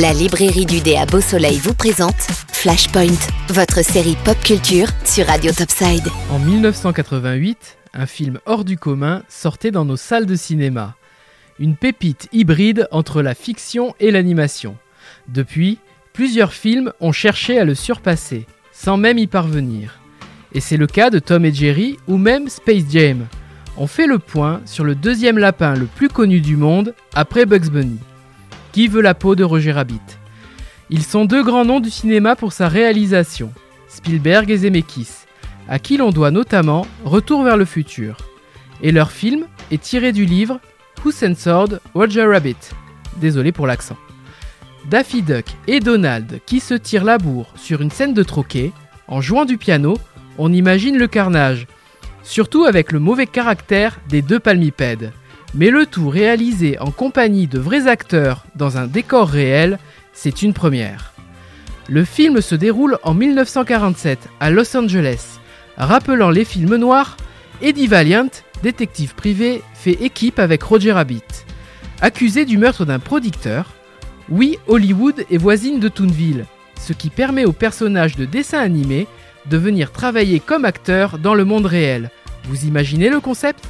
La librairie du dé à Beau Soleil vous présente Flashpoint, votre série pop culture sur Radio Topside. En 1988, un film hors du commun sortait dans nos salles de cinéma. Une pépite hybride entre la fiction et l'animation. Depuis, plusieurs films ont cherché à le surpasser, sans même y parvenir. Et c'est le cas de Tom et Jerry ou même Space Jam. On fait le point sur le deuxième lapin le plus connu du monde après Bugs Bunny. Qui veut la peau de Roger Rabbit? Ils sont deux grands noms du cinéma pour sa réalisation, Spielberg et Zemeckis, à qui l'on doit notamment Retour vers le futur. Et leur film est tiré du livre Who Censored Roger Rabbit Désolé pour l'accent. Daffy Duck et Donald qui se tirent la bourre sur une scène de troquet, en jouant du piano, on imagine le carnage, surtout avec le mauvais caractère des deux palmipèdes mais le tout réalisé en compagnie de vrais acteurs dans un décor réel, c'est une première. Le film se déroule en 1947 à Los Angeles. Rappelant les films noirs, Eddie Valiant, détective privé, fait équipe avec Roger Rabbit. Accusé du meurtre d'un producteur, oui, Hollywood est voisine de Toonville, ce qui permet au personnage de dessin animé de venir travailler comme acteur dans le monde réel. Vous imaginez le concept?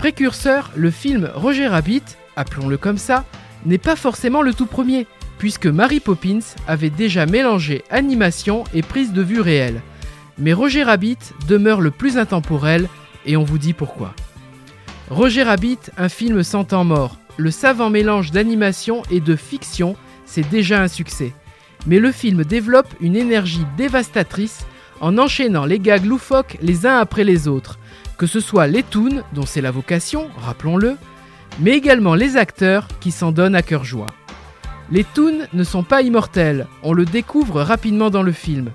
Précurseur, le film Roger Rabbit, appelons-le comme ça, n'est pas forcément le tout premier, puisque Mary Poppins avait déjà mélangé animation et prise de vue réelle. Mais Roger Rabbit demeure le plus intemporel, et on vous dit pourquoi. Roger Rabbit, un film sans temps mort, le savant mélange d'animation et de fiction, c'est déjà un succès. Mais le film développe une énergie dévastatrice en enchaînant les gags loufoques les uns après les autres, que ce soit les toons, dont c'est la vocation, rappelons-le, mais également les acteurs qui s'en donnent à cœur joie. Les toons ne sont pas immortels, on le découvre rapidement dans le film.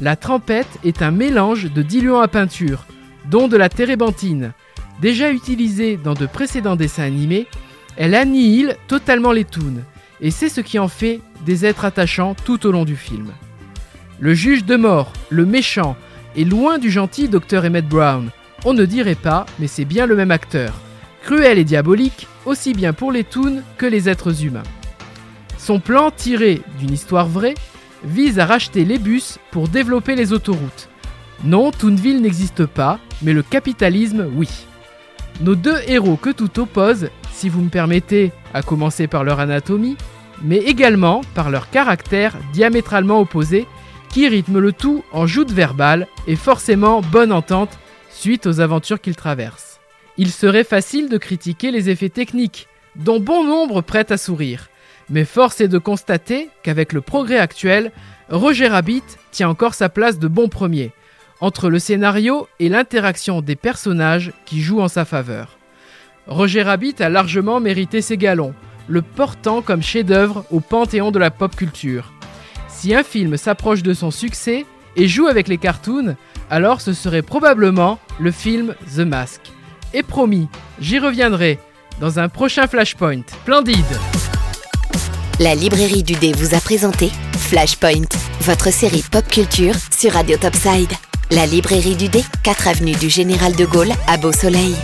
La trempette est un mélange de diluant à peinture, dont de la térébenthine. Déjà utilisée dans de précédents dessins animés, elle annihile totalement les toons, et c'est ce qui en fait des êtres attachants tout au long du film. Le juge de mort, le méchant, est loin du gentil Dr Emmett Brown, on ne dirait pas, mais c'est bien le même acteur. Cruel et diabolique, aussi bien pour les toons que les êtres humains. Son plan, tiré d'une histoire vraie, vise à racheter les bus pour développer les autoroutes. Non, Toonville n'existe pas, mais le capitalisme, oui. Nos deux héros que tout oppose, si vous me permettez, à commencer par leur anatomie, mais également par leur caractère diamétralement opposé, qui rythme le tout en joute verbale et forcément bonne entente suite aux aventures qu'il traverse. Il serait facile de critiquer les effets techniques, dont bon nombre prêtent à sourire, mais force est de constater qu'avec le progrès actuel, Roger Rabbit tient encore sa place de bon premier, entre le scénario et l'interaction des personnages qui jouent en sa faveur. Roger Rabbit a largement mérité ses galons, le portant comme chef-d'œuvre au panthéon de la pop culture. Si un film s'approche de son succès et joue avec les cartoons, alors ce serait probablement le film The Mask. Et promis, j'y reviendrai dans un prochain Flashpoint. Splendide La librairie du dé vous a présenté Flashpoint, votre série pop culture sur Radio Topside. La librairie du dé, 4 avenue du Général de Gaulle à Beau Soleil.